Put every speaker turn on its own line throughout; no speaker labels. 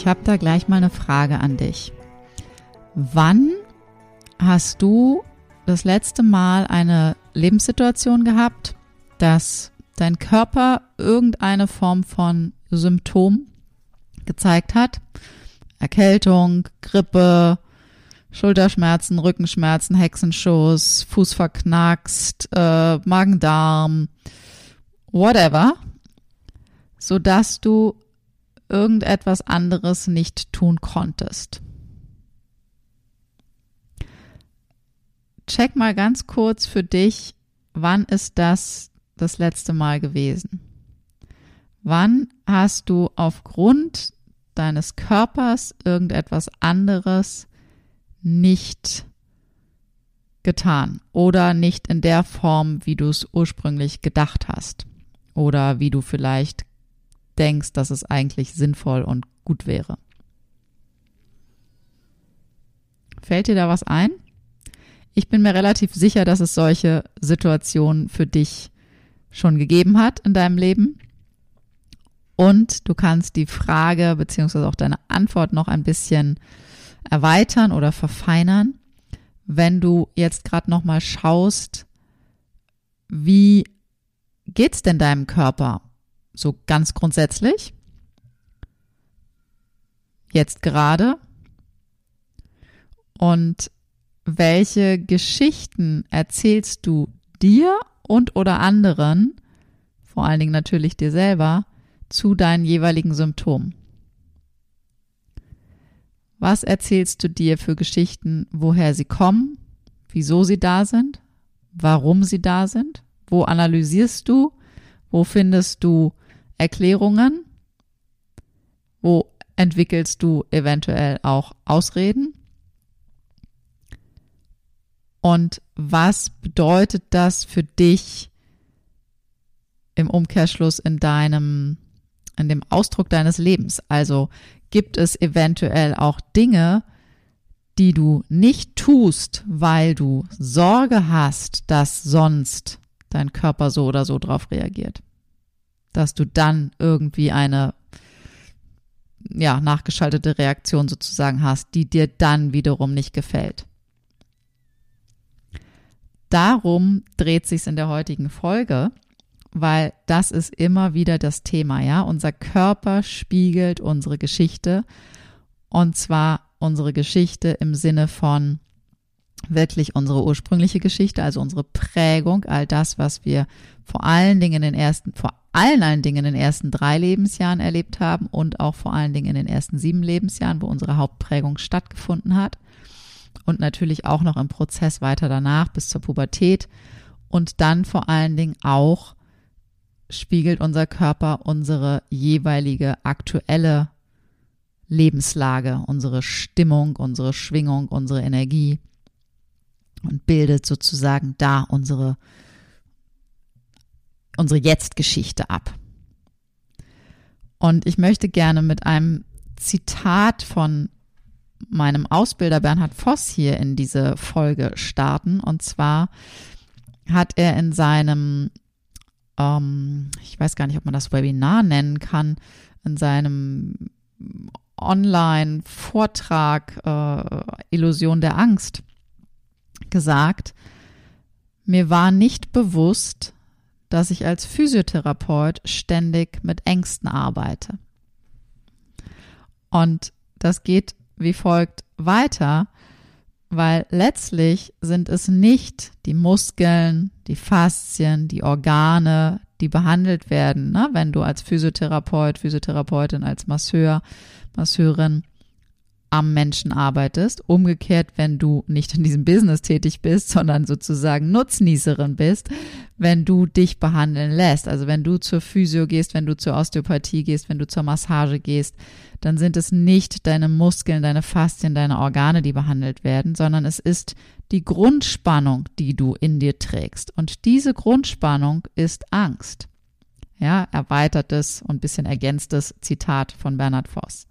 Ich habe da gleich mal eine Frage an dich. Wann hast du das letzte Mal eine Lebenssituation gehabt, dass dein Körper irgendeine Form von Symptom gezeigt hat? Erkältung, Grippe, Schulterschmerzen, Rückenschmerzen, Hexenschuss, Fuß verknackst, äh, Magen-Darm, whatever, sodass du irgendetwas anderes nicht tun konntest. Check mal ganz kurz für dich, wann ist das das letzte Mal gewesen? Wann hast du aufgrund deines Körpers irgendetwas anderes nicht getan oder nicht in der Form, wie du es ursprünglich gedacht hast oder wie du vielleicht denkst, dass es eigentlich sinnvoll und gut wäre. Fällt dir da was ein? Ich bin mir relativ sicher, dass es solche Situationen für dich schon gegeben hat in deinem Leben. Und du kannst die Frage beziehungsweise auch deine Antwort noch ein bisschen erweitern oder verfeinern, wenn du jetzt gerade noch mal schaust, wie geht's denn deinem Körper? So ganz grundsätzlich. Jetzt gerade. Und welche Geschichten erzählst du dir und oder anderen, vor allen Dingen natürlich dir selber, zu deinen jeweiligen Symptomen? Was erzählst du dir für Geschichten, woher sie kommen, wieso sie da sind, warum sie da sind? Wo analysierst du? Wo findest du Erklärungen? Wo entwickelst du eventuell auch Ausreden? Und was bedeutet das für dich im Umkehrschluss in deinem, in dem Ausdruck deines Lebens? Also gibt es eventuell auch Dinge, die du nicht tust, weil du Sorge hast, dass sonst dein Körper so oder so drauf reagiert? Dass du dann irgendwie eine ja, nachgeschaltete Reaktion sozusagen hast, die dir dann wiederum nicht gefällt. Darum dreht sich in der heutigen Folge, weil das ist immer wieder das Thema, ja. Unser Körper spiegelt unsere Geschichte und zwar unsere Geschichte im Sinne von wirklich unsere ursprüngliche Geschichte, also unsere Prägung, all das, was wir vor allen Dingen in den ersten, vor allen, allen Dingen in den ersten drei Lebensjahren erlebt haben und auch vor allen Dingen in den ersten sieben Lebensjahren, wo unsere Hauptprägung stattgefunden hat. Und natürlich auch noch im Prozess weiter danach bis zur Pubertät. Und dann vor allen Dingen auch spiegelt unser Körper unsere jeweilige aktuelle Lebenslage, unsere Stimmung, unsere Schwingung, unsere Energie und bildet sozusagen da unsere unsere Jetzt-Geschichte ab. Und ich möchte gerne mit einem Zitat von meinem Ausbilder Bernhard Voss hier in diese Folge starten. Und zwar hat er in seinem, ähm, ich weiß gar nicht, ob man das Webinar nennen kann, in seinem Online-Vortrag äh, Illusion der Angst gesagt, mir war nicht bewusst, dass ich als Physiotherapeut ständig mit Ängsten arbeite. Und das geht wie folgt weiter. weil letztlich sind es nicht die Muskeln, die Faszien, die Organe, die behandelt werden, ne? wenn du als Physiotherapeut, Physiotherapeutin, als Masseur, Masseurin am Menschen arbeitest. Umgekehrt, wenn du nicht in diesem Business tätig bist, sondern sozusagen Nutznießerin bist, wenn du dich behandeln lässt. Also wenn du zur Physio gehst, wenn du zur Osteopathie gehst, wenn du zur Massage gehst, dann sind es nicht deine Muskeln, deine Faszien, deine Organe, die behandelt werden, sondern es ist die Grundspannung, die du in dir trägst. Und diese Grundspannung ist Angst. Ja, erweitertes und bisschen ergänztes Zitat von Bernhard Voss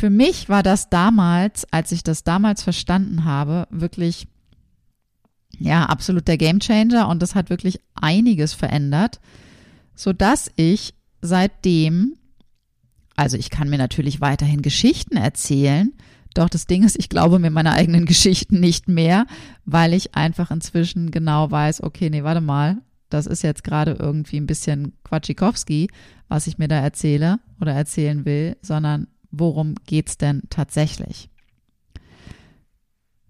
für mich war das damals, als ich das damals verstanden habe, wirklich ja, absolut der Gamechanger und das hat wirklich einiges verändert, so dass ich seitdem also ich kann mir natürlich weiterhin Geschichten erzählen, doch das Ding ist, ich glaube mir meine eigenen Geschichten nicht mehr, weil ich einfach inzwischen genau weiß, okay, nee, warte mal, das ist jetzt gerade irgendwie ein bisschen Quatschikowski, was ich mir da erzähle oder erzählen will, sondern worum geht's denn tatsächlich?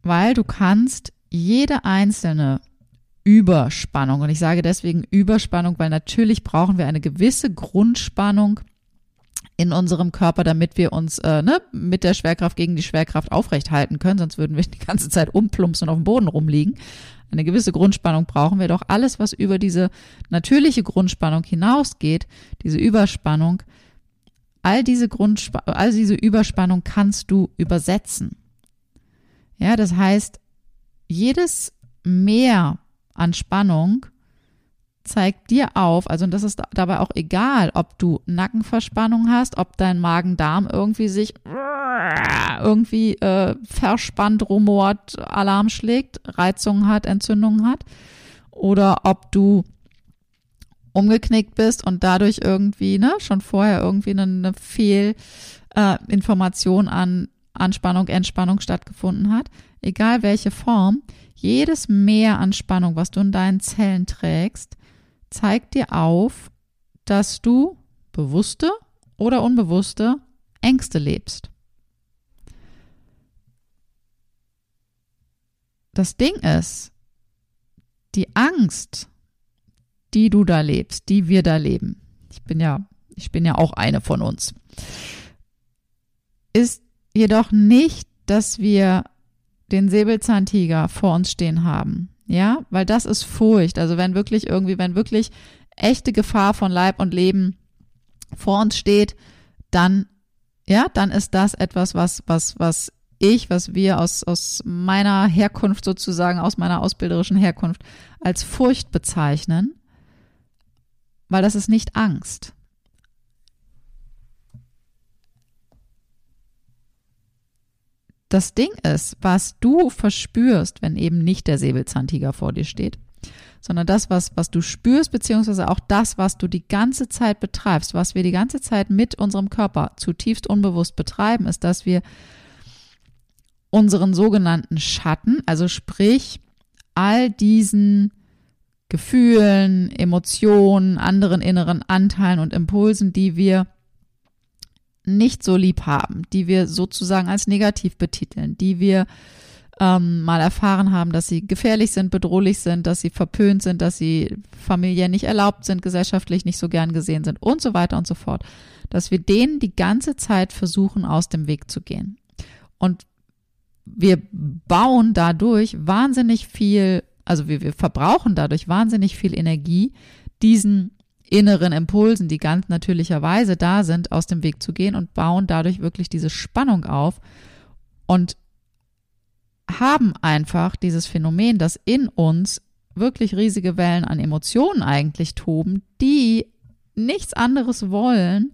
Weil du kannst jede einzelne Überspannung, und ich sage deswegen Überspannung, weil natürlich brauchen wir eine gewisse Grundspannung in unserem Körper, damit wir uns äh, ne, mit der Schwerkraft gegen die Schwerkraft aufrechthalten können, sonst würden wir die ganze Zeit umplumpsen und auf dem Boden rumliegen. Eine gewisse Grundspannung brauchen wir doch. Alles, was über diese natürliche Grundspannung hinausgeht, diese Überspannung, all diese Grundsp all diese Überspannung kannst du übersetzen. Ja, das heißt, jedes Mehr an Spannung zeigt dir auf, also das ist dabei auch egal, ob du Nackenverspannung hast, ob dein Magen-Darm irgendwie sich irgendwie äh, verspannt, rumort, Alarm schlägt, Reizungen hat, Entzündungen hat, oder ob du umgeknickt bist und dadurch irgendwie, ne, schon vorher irgendwie eine, eine Fehlinformation äh, an Anspannung, Entspannung stattgefunden hat, egal welche Form, jedes Mehr an Spannung, was du in deinen Zellen trägst, zeigt dir auf, dass du bewusste oder unbewusste Ängste lebst. Das Ding ist, die Angst die du da lebst, die wir da leben. Ich bin ja, ich bin ja auch eine von uns. Ist jedoch nicht, dass wir den Säbelzahntiger vor uns stehen haben. Ja, weil das ist Furcht. Also wenn wirklich irgendwie, wenn wirklich echte Gefahr von Leib und Leben vor uns steht, dann, ja, dann ist das etwas, was, was, was ich, was wir aus, aus meiner Herkunft sozusagen, aus meiner ausbilderischen Herkunft als Furcht bezeichnen weil das ist nicht Angst. Das Ding ist, was du verspürst, wenn eben nicht der Säbelzahntiger vor dir steht, sondern das, was, was du spürst, beziehungsweise auch das, was du die ganze Zeit betreibst, was wir die ganze Zeit mit unserem Körper zutiefst unbewusst betreiben, ist, dass wir unseren sogenannten Schatten, also sprich all diesen Gefühlen, Emotionen, anderen inneren Anteilen und Impulsen, die wir nicht so lieb haben, die wir sozusagen als negativ betiteln, die wir ähm, mal erfahren haben, dass sie gefährlich sind, bedrohlich sind, dass sie verpönt sind, dass sie familiär nicht erlaubt sind, gesellschaftlich nicht so gern gesehen sind und so weiter und so fort. Dass wir denen die ganze Zeit versuchen, aus dem Weg zu gehen. Und wir bauen dadurch wahnsinnig viel also wir, wir verbrauchen dadurch wahnsinnig viel Energie, diesen inneren Impulsen, die ganz natürlicherweise da sind, aus dem Weg zu gehen und bauen dadurch wirklich diese Spannung auf und haben einfach dieses Phänomen, dass in uns wirklich riesige Wellen an Emotionen eigentlich toben, die nichts anderes wollen,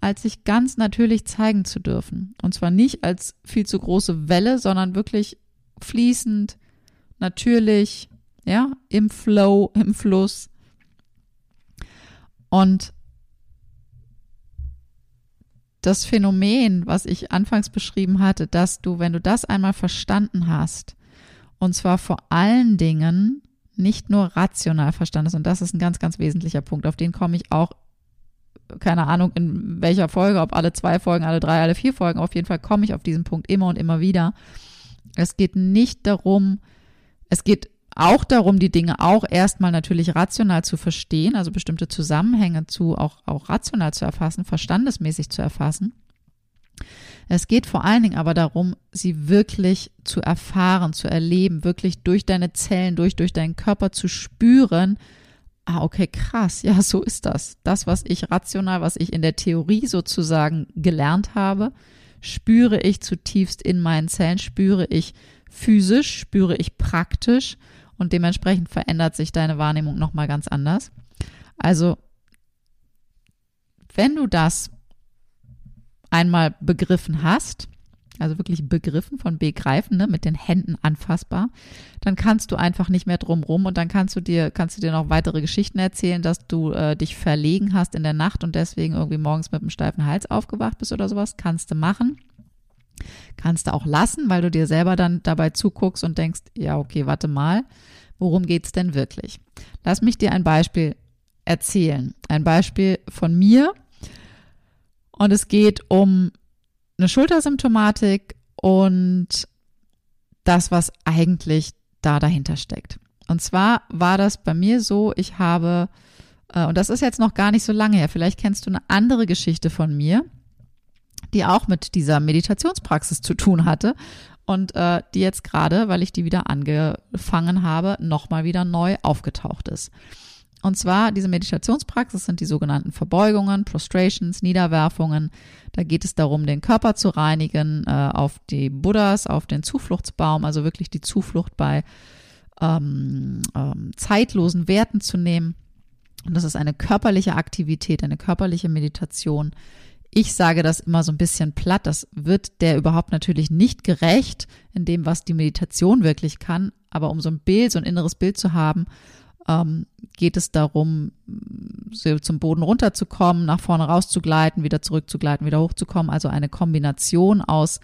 als sich ganz natürlich zeigen zu dürfen. Und zwar nicht als viel zu große Welle, sondern wirklich fließend, natürlich, ja, im Flow, im Fluss. Und das Phänomen, was ich anfangs beschrieben hatte, dass du, wenn du das einmal verstanden hast, und zwar vor allen Dingen nicht nur rational verstanden hast, und das ist ein ganz, ganz wesentlicher Punkt, auf den komme ich auch, keine Ahnung in welcher Folge, ob alle zwei Folgen, alle drei, alle vier Folgen, auf jeden Fall komme ich auf diesen Punkt immer und immer wieder. Es geht nicht darum, es geht auch darum, die Dinge auch erstmal natürlich rational zu verstehen, also bestimmte Zusammenhänge zu auch, auch rational zu erfassen, verstandesmäßig zu erfassen. Es geht vor allen Dingen aber darum, sie wirklich zu erfahren, zu erleben, wirklich durch deine Zellen, durch, durch deinen Körper zu spüren. Ah, okay, krass. Ja, so ist das. Das, was ich rational, was ich in der Theorie sozusagen gelernt habe, spüre ich zutiefst in meinen Zellen, spüre ich physisch, spüre ich praktisch und dementsprechend verändert sich deine Wahrnehmung nochmal ganz anders. Also, wenn du das einmal begriffen hast, also wirklich begriffen von begreifen, ne, mit den Händen anfassbar, dann kannst du einfach nicht mehr drumrum und dann kannst du dir, kannst du dir noch weitere Geschichten erzählen, dass du äh, dich verlegen hast in der Nacht und deswegen irgendwie morgens mit einem steifen Hals aufgewacht bist oder sowas. Kannst du machen. Kannst du auch lassen, weil du dir selber dann dabei zuguckst und denkst, ja, okay, warte mal, worum geht's denn wirklich? Lass mich dir ein Beispiel erzählen. Ein Beispiel von mir. Und es geht um eine Schultersymptomatik und das, was eigentlich da dahinter steckt. Und zwar war das bei mir so, ich habe, äh, und das ist jetzt noch gar nicht so lange her, vielleicht kennst du eine andere Geschichte von mir die auch mit dieser Meditationspraxis zu tun hatte und äh, die jetzt gerade, weil ich die wieder angefangen habe, nochmal wieder neu aufgetaucht ist. Und zwar diese Meditationspraxis sind die sogenannten Verbeugungen, Prostrations, Niederwerfungen. Da geht es darum, den Körper zu reinigen, äh, auf die Buddhas, auf den Zufluchtsbaum, also wirklich die Zuflucht bei ähm, ähm, zeitlosen Werten zu nehmen. Und das ist eine körperliche Aktivität, eine körperliche Meditation, ich sage das immer so ein bisschen platt, das wird der überhaupt natürlich nicht gerecht in dem, was die Meditation wirklich kann. Aber um so ein Bild, so ein inneres Bild zu haben, ähm, geht es darum, so zum Boden runterzukommen, nach vorne rauszugleiten, wieder zurückzugleiten, wieder hochzukommen. Also eine Kombination aus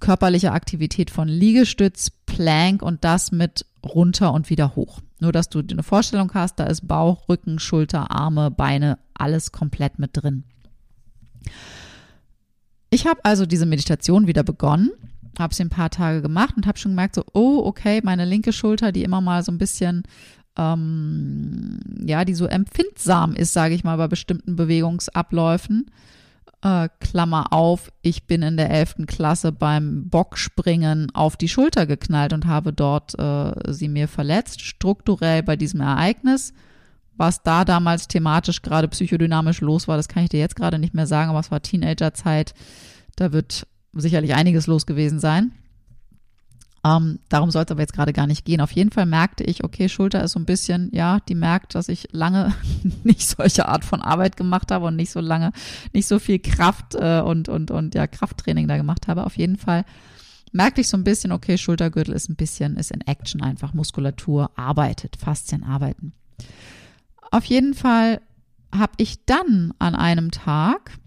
körperlicher Aktivität von Liegestütz, Plank und das mit runter und wieder hoch. Nur, dass du eine Vorstellung hast, da ist Bauch, Rücken, Schulter, Arme, Beine, alles komplett mit drin. Ich habe also diese Meditation wieder begonnen, habe sie ein paar Tage gemacht und habe schon gemerkt, so, oh, okay, meine linke Schulter, die immer mal so ein bisschen, ähm, ja, die so empfindsam ist, sage ich mal, bei bestimmten Bewegungsabläufen. Äh, Klammer auf, ich bin in der 11. Klasse beim Bockspringen auf die Schulter geknallt und habe dort äh, sie mir verletzt, strukturell bei diesem Ereignis was da damals thematisch gerade psychodynamisch los war, das kann ich dir jetzt gerade nicht mehr sagen, aber es war Teenagerzeit. Da wird sicherlich einiges los gewesen sein. Ähm, darum soll es aber jetzt gerade gar nicht gehen. Auf jeden Fall merkte ich, okay, Schulter ist so ein bisschen, ja, die merkt, dass ich lange nicht solche Art von Arbeit gemacht habe und nicht so lange, nicht so viel Kraft äh, und, und, und ja, Krafttraining da gemacht habe. Auf jeden Fall merkte ich so ein bisschen, okay, Schultergürtel ist ein bisschen, ist in Action einfach, Muskulatur arbeitet, Faszien arbeiten. Auf jeden Fall habe ich dann an einem Tag,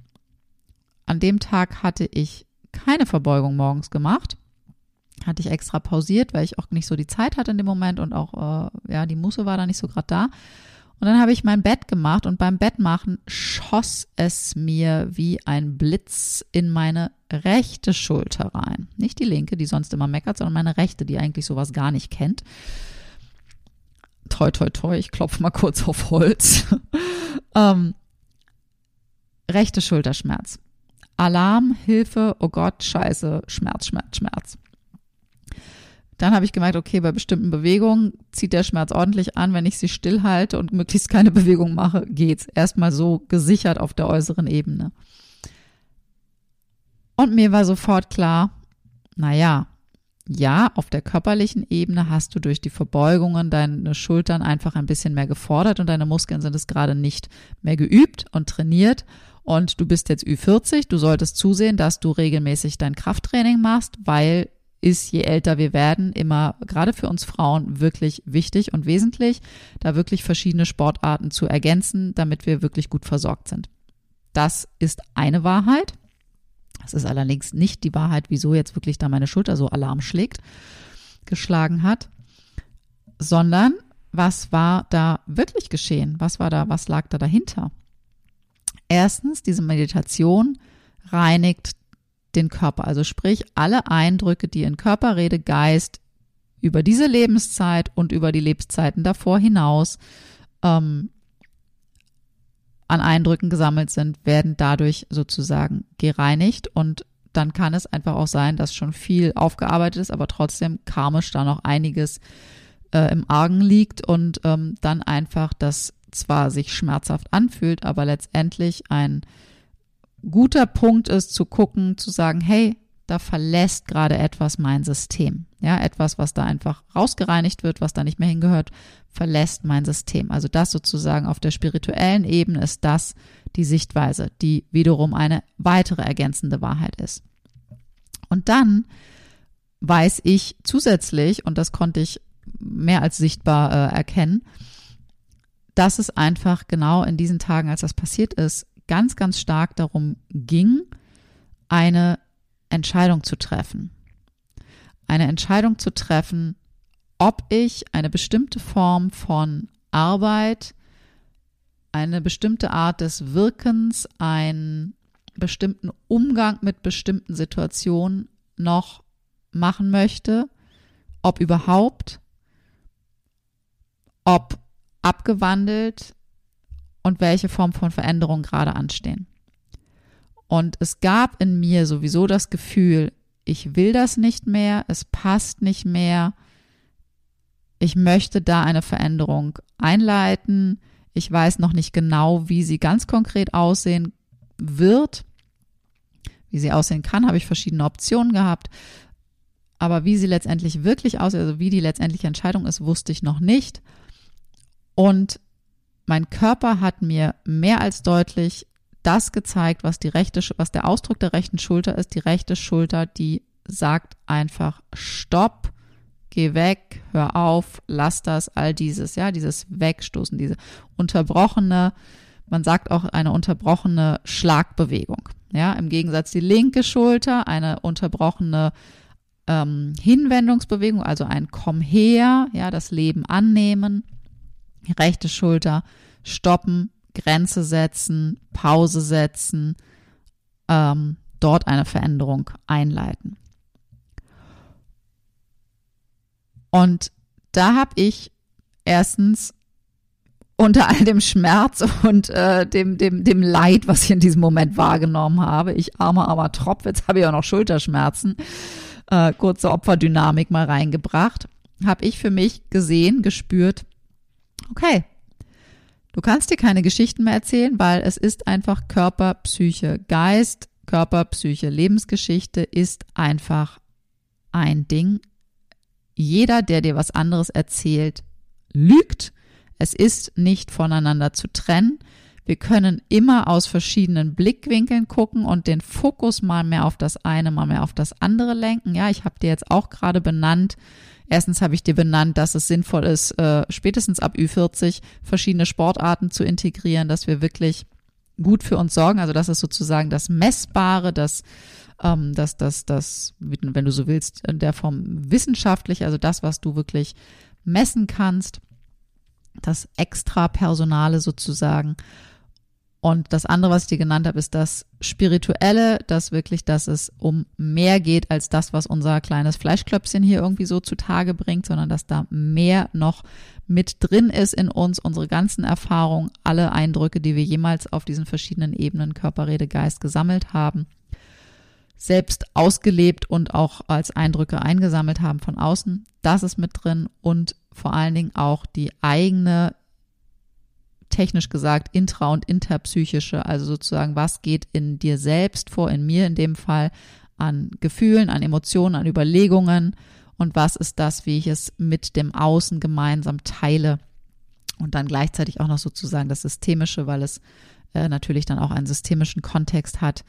an dem Tag hatte ich keine Verbeugung morgens gemacht, hatte ich extra pausiert, weil ich auch nicht so die Zeit hatte in dem Moment und auch, äh, ja, die Musse war da nicht so gerade da. Und dann habe ich mein Bett gemacht und beim Bettmachen schoss es mir wie ein Blitz in meine rechte Schulter rein. Nicht die linke, die sonst immer meckert, sondern meine rechte, die eigentlich sowas gar nicht kennt toi, toi, toi, ich klopfe mal kurz auf Holz. ähm, rechte Schulterschmerz. Alarm, Hilfe, oh Gott, scheiße, Schmerz, Schmerz, Schmerz. Dann habe ich gemerkt, okay, bei bestimmten Bewegungen zieht der Schmerz ordentlich an. Wenn ich sie stillhalte und möglichst keine Bewegung mache, geht's. Erstmal so gesichert auf der äußeren Ebene. Und mir war sofort klar, naja, ja, auf der körperlichen Ebene hast du durch die Verbeugungen deine Schultern einfach ein bisschen mehr gefordert und deine Muskeln sind es gerade nicht mehr geübt und trainiert. Und du bist jetzt Ü40, du solltest zusehen, dass du regelmäßig dein Krafttraining machst, weil ist, je älter wir werden, immer gerade für uns Frauen wirklich wichtig und wesentlich, da wirklich verschiedene Sportarten zu ergänzen, damit wir wirklich gut versorgt sind. Das ist eine Wahrheit. Das ist allerdings nicht die Wahrheit, wieso jetzt wirklich da meine Schulter so Alarm schlägt, geschlagen hat, sondern was war da wirklich geschehen? Was war da, was lag da dahinter? Erstens, diese Meditation reinigt den Körper. Also sprich, alle Eindrücke, die in Körper, Rede, Geist über diese Lebenszeit und über die Lebenszeiten davor hinaus ähm, an Eindrücken gesammelt sind, werden dadurch sozusagen gereinigt. Und dann kann es einfach auch sein, dass schon viel aufgearbeitet ist, aber trotzdem karmisch da noch einiges äh, im Argen liegt und ähm, dann einfach das zwar sich schmerzhaft anfühlt, aber letztendlich ein guter Punkt ist zu gucken, zu sagen, hey, da verlässt gerade etwas mein System. Ja, etwas, was da einfach rausgereinigt wird, was da nicht mehr hingehört, verlässt mein System. Also das sozusagen auf der spirituellen Ebene ist das die Sichtweise, die wiederum eine weitere ergänzende Wahrheit ist. Und dann weiß ich zusätzlich, und das konnte ich mehr als sichtbar äh, erkennen, dass es einfach genau in diesen Tagen, als das passiert ist, ganz, ganz stark darum ging, eine Entscheidung zu treffen. Eine Entscheidung zu treffen, ob ich eine bestimmte Form von Arbeit, eine bestimmte Art des Wirkens, einen bestimmten Umgang mit bestimmten Situationen noch machen möchte, ob überhaupt, ob abgewandelt und welche Form von Veränderung gerade anstehen. Und es gab in mir sowieso das Gefühl, ich will das nicht mehr, es passt nicht mehr, ich möchte da eine Veränderung einleiten. Ich weiß noch nicht genau, wie sie ganz konkret aussehen wird. Wie sie aussehen kann, habe ich verschiedene Optionen gehabt. Aber wie sie letztendlich wirklich aussieht, also wie die letztendliche Entscheidung ist, wusste ich noch nicht. Und mein Körper hat mir mehr als deutlich das gezeigt, was die rechte, was der Ausdruck der rechten Schulter ist. Die rechte Schulter, die sagt einfach Stopp, geh weg, hör auf, lass das, all dieses, ja, dieses Wegstoßen, diese unterbrochene, man sagt auch eine unterbrochene Schlagbewegung. Ja, im Gegensatz die linke Schulter, eine unterbrochene ähm, Hinwendungsbewegung, also ein Komm her, ja, das Leben annehmen rechte Schulter stoppen, Grenze setzen, Pause setzen, ähm, dort eine Veränderung einleiten. Und da habe ich erstens unter all dem Schmerz und äh, dem, dem, dem Leid, was ich in diesem Moment wahrgenommen habe, ich armer, armer Tropf, jetzt habe ich auch noch Schulterschmerzen, äh, kurze Opferdynamik mal reingebracht, habe ich für mich gesehen, gespürt, okay, du kannst dir keine Geschichten mehr erzählen, weil es ist einfach Körper, Psyche, Geist, Körper, Psyche, Lebensgeschichte ist einfach ein Ding. Jeder, der dir was anderes erzählt, lügt. Es ist nicht voneinander zu trennen. Wir können immer aus verschiedenen Blickwinkeln gucken und den Fokus mal mehr auf das eine, mal mehr auf das andere lenken. Ja, ich habe dir jetzt auch gerade benannt, Erstens habe ich dir benannt, dass es sinnvoll ist, äh, spätestens ab Ü40 verschiedene Sportarten zu integrieren, dass wir wirklich gut für uns sorgen. Also das ist sozusagen das Messbare, das, ähm, das, das, das, wenn du so willst, in der Form wissenschaftlich, also das, was du wirklich messen kannst, das Extrapersonale sozusagen. Und das andere, was ich dir genannt habe, ist das Spirituelle, dass wirklich, dass es um mehr geht als das, was unser kleines Fleischklöpfchen hier irgendwie so zutage bringt, sondern dass da mehr noch mit drin ist in uns, unsere ganzen Erfahrungen, alle Eindrücke, die wir jemals auf diesen verschiedenen Ebenen Körper, Rede, Geist gesammelt haben, selbst ausgelebt und auch als Eindrücke eingesammelt haben von außen. Das ist mit drin und vor allen Dingen auch die eigene technisch gesagt intra- und interpsychische, also sozusagen, was geht in dir selbst vor, in mir in dem Fall, an Gefühlen, an Emotionen, an Überlegungen und was ist das, wie ich es mit dem Außen gemeinsam teile und dann gleichzeitig auch noch sozusagen das Systemische, weil es äh, natürlich dann auch einen systemischen Kontext hat,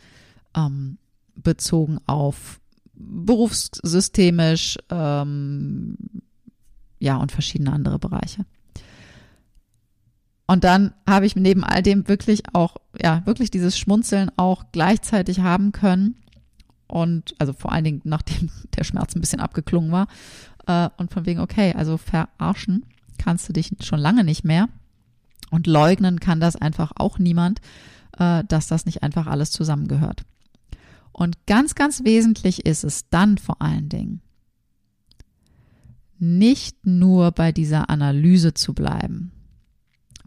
ähm, bezogen auf berufssystemisch, ähm, ja, und verschiedene andere Bereiche. Und dann habe ich neben all dem wirklich auch, ja, wirklich dieses Schmunzeln auch gleichzeitig haben können. Und also vor allen Dingen, nachdem der Schmerz ein bisschen abgeklungen war. Äh, und von wegen, okay, also verarschen kannst du dich schon lange nicht mehr. Und leugnen kann das einfach auch niemand, äh, dass das nicht einfach alles zusammengehört. Und ganz, ganz wesentlich ist es dann vor allen Dingen, nicht nur bei dieser Analyse zu bleiben,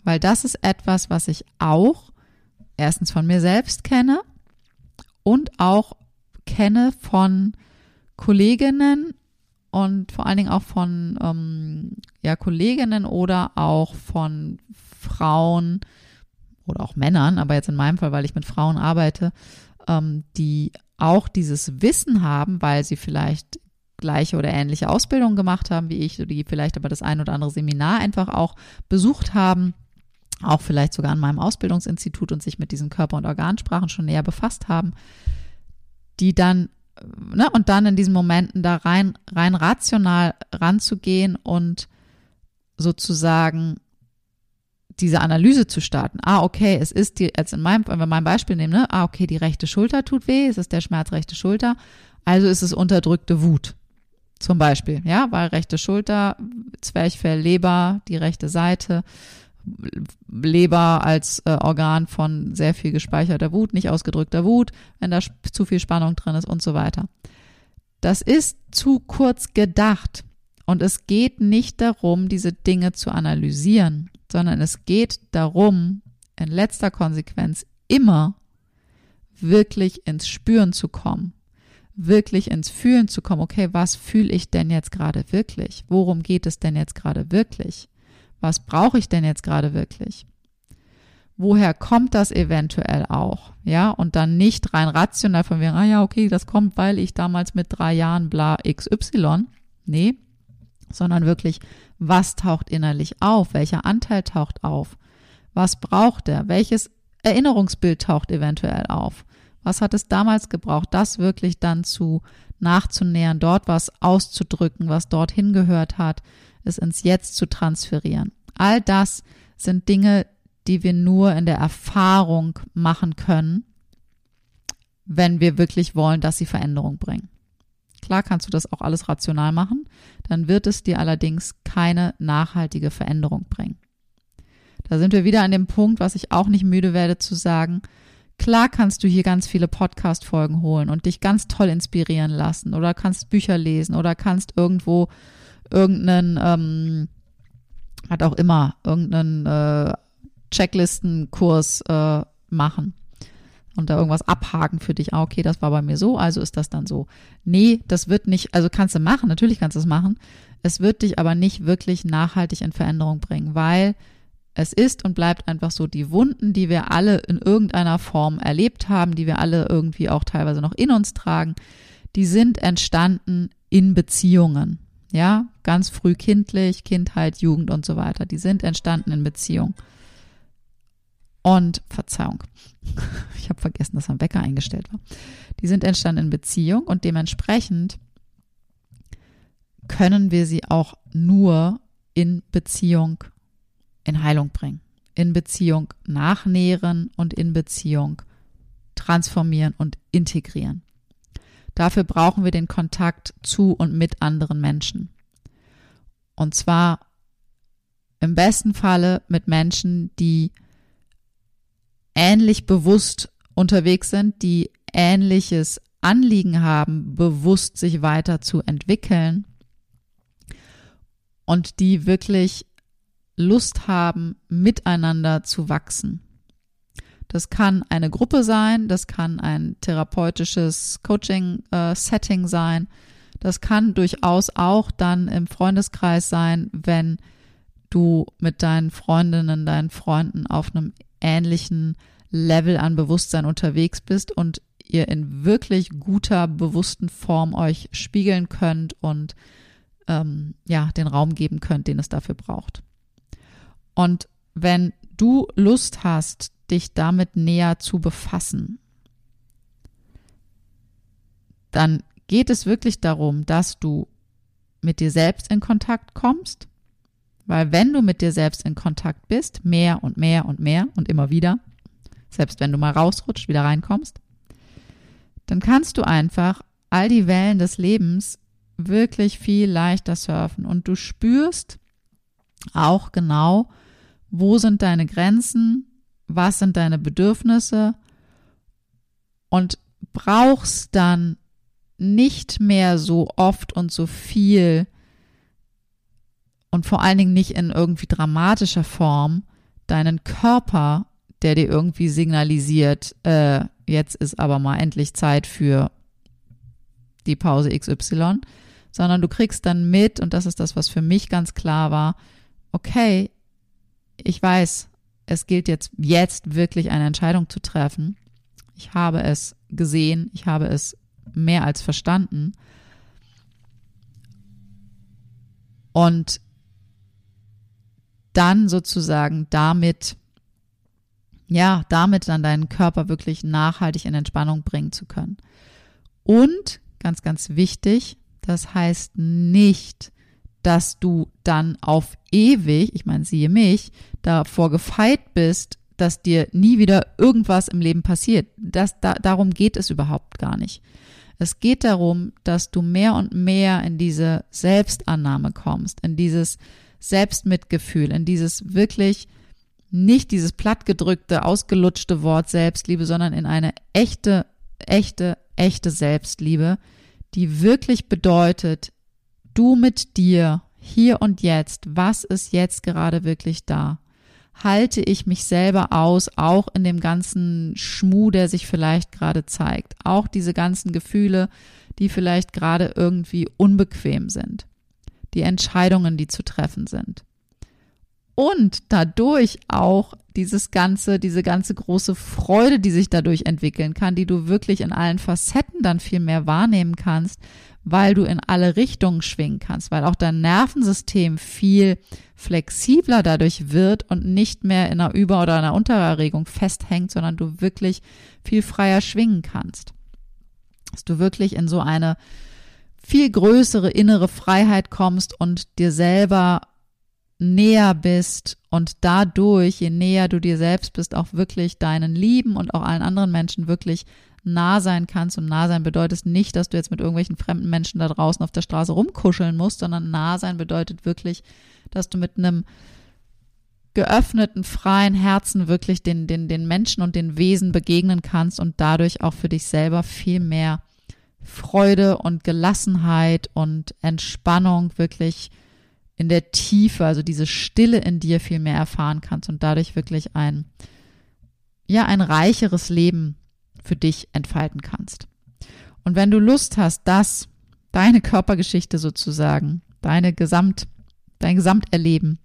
weil das ist etwas, was ich auch erstens von mir selbst kenne und auch kenne von Kolleginnen und vor allen Dingen auch von ähm, ja, Kolleginnen oder auch von Frauen oder auch Männern, aber jetzt in meinem Fall, weil ich mit Frauen arbeite, ähm, die auch dieses Wissen haben, weil sie vielleicht gleiche oder ähnliche Ausbildungen gemacht haben wie ich, die vielleicht aber das ein oder andere Seminar einfach auch besucht haben, auch vielleicht sogar an meinem Ausbildungsinstitut und sich mit diesen Körper- und Organsprachen schon näher befasst haben, die dann ne, und dann in diesen Momenten da rein, rein rational ranzugehen und sozusagen diese Analyse zu starten. Ah, okay, es ist die, jetzt in meinem, wenn wir mein Beispiel nehmen, ne, ah, okay, die rechte Schulter tut weh, es ist der Schmerz rechte Schulter, also ist es unterdrückte Wut. Zum Beispiel, ja, weil rechte Schulter, Zwerchfell, Leber, die rechte Seite, Leber als äh, Organ von sehr viel gespeicherter Wut, nicht ausgedrückter Wut, wenn da zu viel Spannung drin ist und so weiter. Das ist zu kurz gedacht. Und es geht nicht darum, diese Dinge zu analysieren, sondern es geht darum, in letzter Konsequenz immer wirklich ins Spüren zu kommen, wirklich ins Fühlen zu kommen. Okay, was fühle ich denn jetzt gerade wirklich? Worum geht es denn jetzt gerade wirklich? Was brauche ich denn jetzt gerade wirklich? Woher kommt das eventuell auch? Ja, und dann nicht rein rational von mir, ah ja, okay, das kommt, weil ich damals mit drei Jahren bla XY. Nee, sondern wirklich, was taucht innerlich auf? Welcher Anteil taucht auf? Was braucht er? Welches Erinnerungsbild taucht eventuell auf? Was hat es damals gebraucht, das wirklich dann zu nachzunähern, dort was auszudrücken, was dorthin gehört hat, es ins Jetzt zu transferieren. All das sind Dinge, die wir nur in der Erfahrung machen können, wenn wir wirklich wollen, dass sie Veränderung bringen. Klar kannst du das auch alles rational machen, dann wird es dir allerdings keine nachhaltige Veränderung bringen. Da sind wir wieder an dem Punkt, was ich auch nicht müde werde zu sagen. Klar kannst du hier ganz viele Podcast-Folgen holen und dich ganz toll inspirieren lassen oder kannst Bücher lesen oder kannst irgendwo irgendeinen, ähm, hat auch immer, irgendeinen äh, Checklistenkurs äh, machen und da irgendwas abhaken für dich. Ah, okay, das war bei mir so, also ist das dann so. Nee, das wird nicht, also kannst du machen, natürlich kannst du es machen. Es wird dich aber nicht wirklich nachhaltig in Veränderung bringen, weil es ist und bleibt einfach so, die Wunden, die wir alle in irgendeiner Form erlebt haben, die wir alle irgendwie auch teilweise noch in uns tragen, die sind entstanden in Beziehungen. Ja, ganz früh kindlich, Kindheit, Jugend und so weiter. Die sind entstanden in Beziehung. Und Verzeihung, ich habe vergessen, dass ein Wecker eingestellt war. Die sind entstanden in Beziehung und dementsprechend können wir sie auch nur in Beziehung in Heilung bringen, in Beziehung nachnähren und in Beziehung transformieren und integrieren. Dafür brauchen wir den Kontakt zu und mit anderen Menschen. Und zwar im besten Falle mit Menschen, die ähnlich bewusst unterwegs sind, die ähnliches Anliegen haben, bewusst sich weiterzuentwickeln und die wirklich Lust haben, miteinander zu wachsen. Das kann eine Gruppe sein, das kann ein therapeutisches Coaching-Setting äh, sein, das kann durchaus auch dann im Freundeskreis sein, wenn du mit deinen Freundinnen, deinen Freunden auf einem ähnlichen Level an Bewusstsein unterwegs bist und ihr in wirklich guter, bewussten Form euch spiegeln könnt und ähm, ja, den Raum geben könnt, den es dafür braucht. Und wenn du Lust hast, dich damit näher zu befassen, dann geht es wirklich darum, dass du mit dir selbst in Kontakt kommst, weil wenn du mit dir selbst in Kontakt bist, mehr und mehr und mehr und immer wieder, selbst wenn du mal rausrutscht, wieder reinkommst, dann kannst du einfach all die Wellen des Lebens wirklich viel leichter surfen und du spürst auch genau, wo sind deine Grenzen, was sind deine Bedürfnisse und brauchst dann nicht mehr so oft und so viel und vor allen Dingen nicht in irgendwie dramatischer Form deinen Körper, der dir irgendwie signalisiert, äh, jetzt ist aber mal endlich Zeit für die Pause XY, sondern du kriegst dann mit, und das ist das, was für mich ganz klar war, okay, ich weiß, es gilt jetzt, jetzt wirklich eine Entscheidung zu treffen. Ich habe es gesehen, ich habe es mehr als verstanden. Und dann sozusagen damit, ja, damit dann deinen Körper wirklich nachhaltig in Entspannung bringen zu können. Und ganz, ganz wichtig, das heißt nicht, dass du dann auf ewig, ich meine, siehe mich, davor gefeit bist, dass dir nie wieder irgendwas im Leben passiert. Das, da, darum geht es überhaupt gar nicht. Es geht darum, dass du mehr und mehr in diese Selbstannahme kommst, in dieses Selbstmitgefühl, in dieses wirklich nicht dieses plattgedrückte, ausgelutschte Wort Selbstliebe, sondern in eine echte, echte, echte Selbstliebe, die wirklich bedeutet, du mit dir, hier und jetzt, was ist jetzt gerade wirklich da? Halte ich mich selber aus, auch in dem ganzen Schmuh, der sich vielleicht gerade zeigt, auch diese ganzen Gefühle, die vielleicht gerade irgendwie unbequem sind die Entscheidungen, die zu treffen sind. Und dadurch auch dieses ganze, diese ganze große Freude, die sich dadurch entwickeln kann, die du wirklich in allen Facetten dann viel mehr wahrnehmen kannst, weil du in alle Richtungen schwingen kannst, weil auch dein Nervensystem viel flexibler dadurch wird und nicht mehr in einer Über- oder einer Untererregung festhängt, sondern du wirklich viel freier schwingen kannst. Dass du wirklich in so eine viel größere innere Freiheit kommst und dir selber näher bist und dadurch, je näher du dir selbst bist, auch wirklich deinen Lieben und auch allen anderen Menschen wirklich nah sein kannst. Und nah sein bedeutet nicht, dass du jetzt mit irgendwelchen fremden Menschen da draußen auf der Straße rumkuscheln musst, sondern nah sein bedeutet wirklich, dass du mit einem geöffneten, freien Herzen wirklich den, den, den Menschen und den Wesen begegnen kannst und dadurch auch für dich selber viel mehr Freude und Gelassenheit und Entspannung wirklich in der Tiefe, also diese Stille in dir viel mehr erfahren kannst und dadurch wirklich ein, ja, ein reicheres Leben für dich entfalten kannst. Und wenn du Lust hast, dass deine Körpergeschichte sozusagen, deine Gesamt, dein Gesamterleben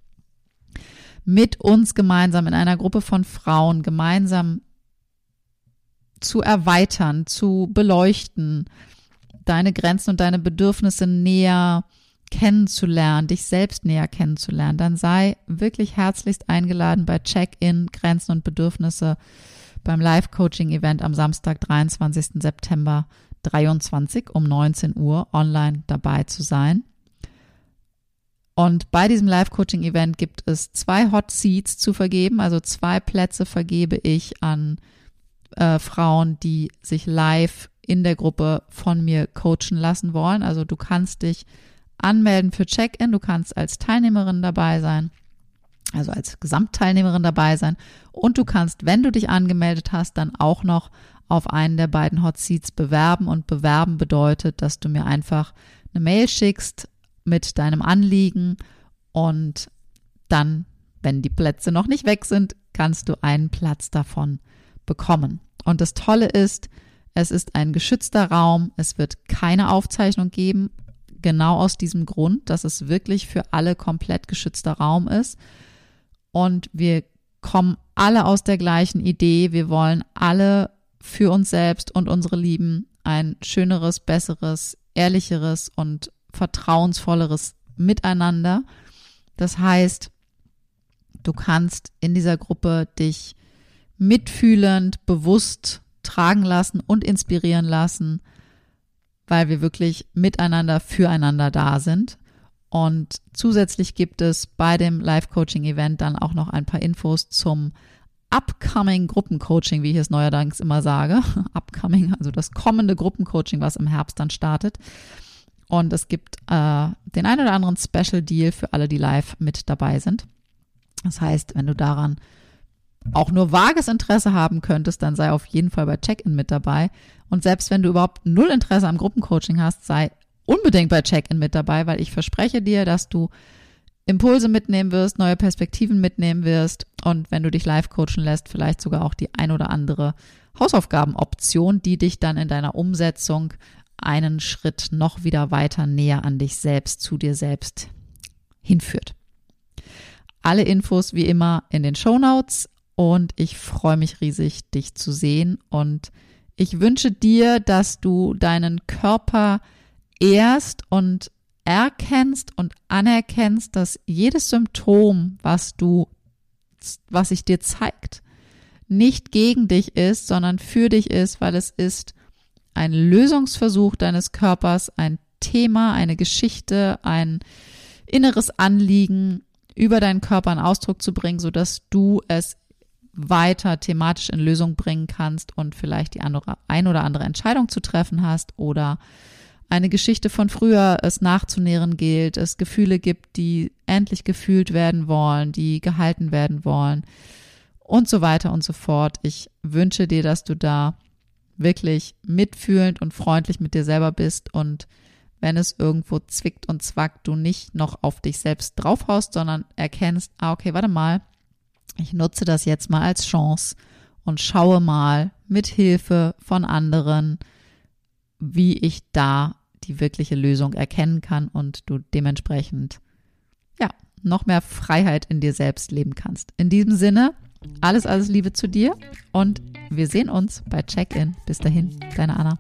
mit uns gemeinsam in einer Gruppe von Frauen gemeinsam zu erweitern, zu beleuchten, deine Grenzen und deine Bedürfnisse näher kennenzulernen, dich selbst näher kennenzulernen, dann sei wirklich herzlichst eingeladen bei Check-in Grenzen und Bedürfnisse beim Live-Coaching-Event am Samstag, 23. September 23 um 19 Uhr online dabei zu sein. Und bei diesem Live-Coaching-Event gibt es zwei Hot Seats zu vergeben, also zwei Plätze vergebe ich an äh, Frauen, die sich live in der Gruppe von mir coachen lassen wollen. Also du kannst dich anmelden für Check-in, du kannst als Teilnehmerin dabei sein, also als Gesamtteilnehmerin dabei sein. Und du kannst, wenn du dich angemeldet hast, dann auch noch auf einen der beiden Hot Seats bewerben. Und bewerben bedeutet, dass du mir einfach eine Mail schickst mit deinem Anliegen. Und dann, wenn die Plätze noch nicht weg sind, kannst du einen Platz davon bekommen. Und das Tolle ist, es ist ein geschützter Raum, es wird keine Aufzeichnung geben, genau aus diesem Grund, dass es wirklich für alle komplett geschützter Raum ist. Und wir kommen alle aus der gleichen Idee. Wir wollen alle für uns selbst und unsere Lieben ein schöneres, besseres, ehrlicheres und vertrauensvolleres Miteinander. Das heißt, du kannst in dieser Gruppe dich mitfühlend, bewusst tragen lassen und inspirieren lassen, weil wir wirklich miteinander, füreinander da sind. Und zusätzlich gibt es bei dem Live-Coaching-Event dann auch noch ein paar Infos zum upcoming Gruppencoaching, wie ich es neuerdings immer sage. upcoming, also das kommende Gruppencoaching, was im Herbst dann startet. Und es gibt äh, den einen oder anderen Special Deal für alle, die live mit dabei sind. Das heißt, wenn du daran auch nur vages Interesse haben könntest, dann sei auf jeden Fall bei Check-in mit dabei. Und selbst wenn du überhaupt null Interesse am Gruppencoaching hast, sei unbedingt bei Check-in mit dabei, weil ich verspreche dir, dass du Impulse mitnehmen wirst, neue Perspektiven mitnehmen wirst und wenn du dich live coachen lässt, vielleicht sogar auch die ein oder andere Hausaufgabenoption, die dich dann in deiner Umsetzung einen Schritt noch wieder weiter näher an dich selbst, zu dir selbst hinführt. Alle Infos wie immer in den Show Notes und ich freue mich riesig, dich zu sehen und ich wünsche dir, dass du deinen Körper ehrst und erkennst und anerkennst, dass jedes Symptom, was du, was sich dir zeigt, nicht gegen dich ist, sondern für dich ist, weil es ist ein Lösungsversuch deines Körpers, ein Thema, eine Geschichte, ein inneres Anliegen über deinen Körper in Ausdruck zu bringen, so dass du es weiter thematisch in Lösung bringen kannst und vielleicht die andere, ein oder andere Entscheidung zu treffen hast oder eine Geschichte von früher es nachzunähren gilt, es Gefühle gibt, die endlich gefühlt werden wollen, die gehalten werden wollen und so weiter und so fort. Ich wünsche dir, dass du da wirklich mitfühlend und freundlich mit dir selber bist und wenn es irgendwo zwickt und zwackt, du nicht noch auf dich selbst draufhaust, sondern erkennst, ah, okay, warte mal, ich nutze das jetzt mal als Chance und schaue mal mit Hilfe von anderen, wie ich da die wirkliche Lösung erkennen kann und du dementsprechend, ja, noch mehr Freiheit in dir selbst leben kannst. In diesem Sinne, alles, alles Liebe zu dir und wir sehen uns bei Check-In. Bis dahin, deine Anna.